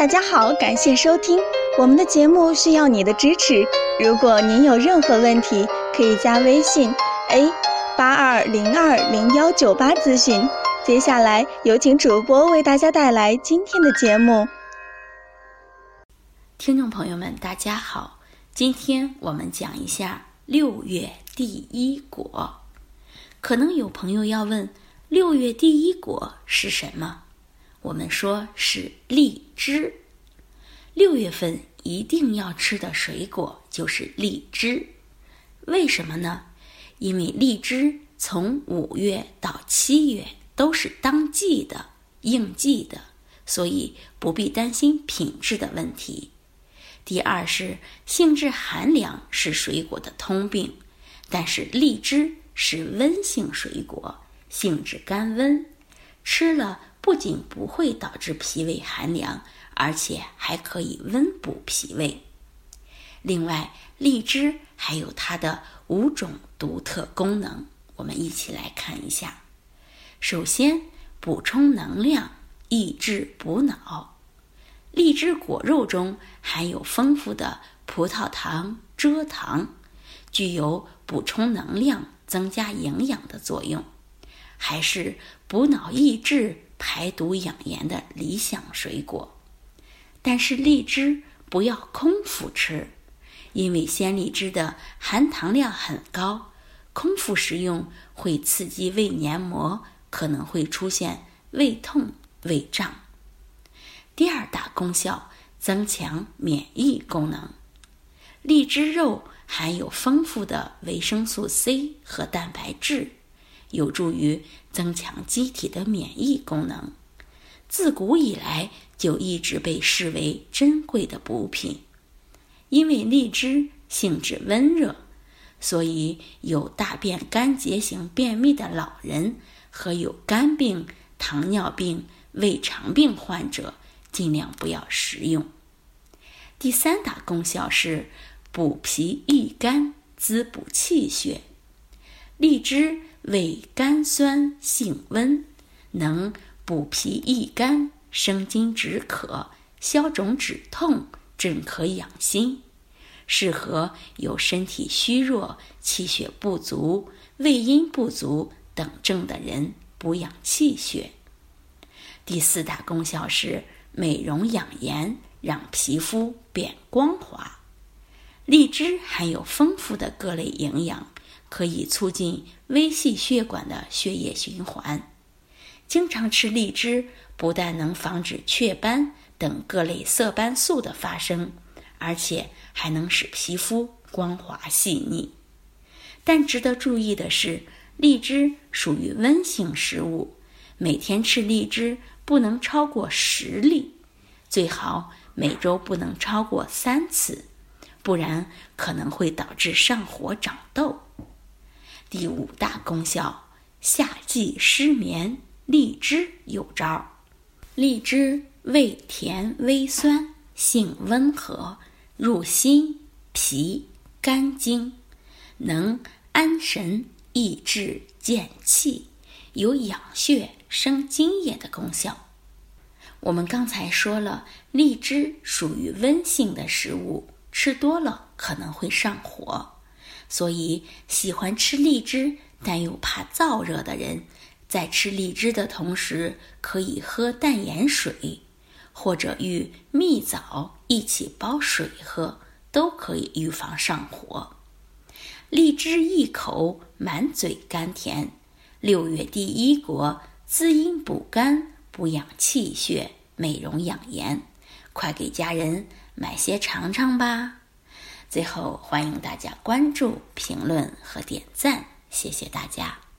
大家好，感谢收听我们的节目，需要你的支持。如果您有任何问题，可以加微信 a 八二零二零幺九八咨询。接下来有请主播为大家带来今天的节目。听众朋友们，大家好，今天我们讲一下六月第一果。可能有朋友要问，六月第一果是什么？我们说是荔枝。六月份一定要吃的水果就是荔枝，为什么呢？因为荔枝从五月到七月都是当季的、应季的，所以不必担心品质的问题。第二是性质寒凉是水果的通病，但是荔枝是温性水果，性质甘温，吃了。不仅不会导致脾胃寒凉，而且还可以温补脾胃。另外，荔枝还有它的五种独特功能，我们一起来看一下。首先，补充能量，益智补脑。荔枝果肉中含有丰富的葡萄糖、蔗糖，具有补充能量、增加营养的作用，还是补脑益智。排毒养颜的理想水果，但是荔枝不要空腹吃，因为鲜荔枝的含糖量很高，空腹食用会刺激胃黏膜，可能会出现胃痛、胃胀。第二大功效，增强免疫功能。荔枝肉含有丰富的维生素 C 和蛋白质。有助于增强机体的免疫功能，自古以来就一直被视为珍贵的补品。因为荔枝性质温热，所以有大便干结型便秘的老人和有肝病、糖尿病、胃肠病患者尽量不要食用。第三大功效是补脾益肝、滋补气血。荔枝。味甘酸，性温，能补脾益肝、生津止渴、消肿止痛、镇咳养心，适合有身体虚弱、气血不足、胃阴不足等症的人补养气血。第四大功效是美容养颜，让皮肤变光滑。荔枝含有丰富的各类营养。可以促进微细血管的血液循环。经常吃荔枝，不但能防止雀斑等各类色斑素的发生，而且还能使皮肤光滑细腻。但值得注意的是，荔枝属于温性食物，每天吃荔枝不能超过十粒，最好每周不能超过三次，不然可能会导致上火长痘。第五大功效，夏季失眠，荔枝有招。荔枝味甜微酸，性温和，入心、脾、肝经，能安神、益智、健气，有养血、生津液的功效。我们刚才说了，荔枝属于温性的食物，吃多了可能会上火。所以，喜欢吃荔枝但又怕燥热的人，在吃荔枝的同时，可以喝淡盐水，或者与蜜枣一起煲水喝，都可以预防上火。荔枝一口，满嘴甘甜。六月第一果，滋阴补肝，补养气血，美容养颜，快给家人买些尝尝吧。最后，欢迎大家关注、评论和点赞，谢谢大家。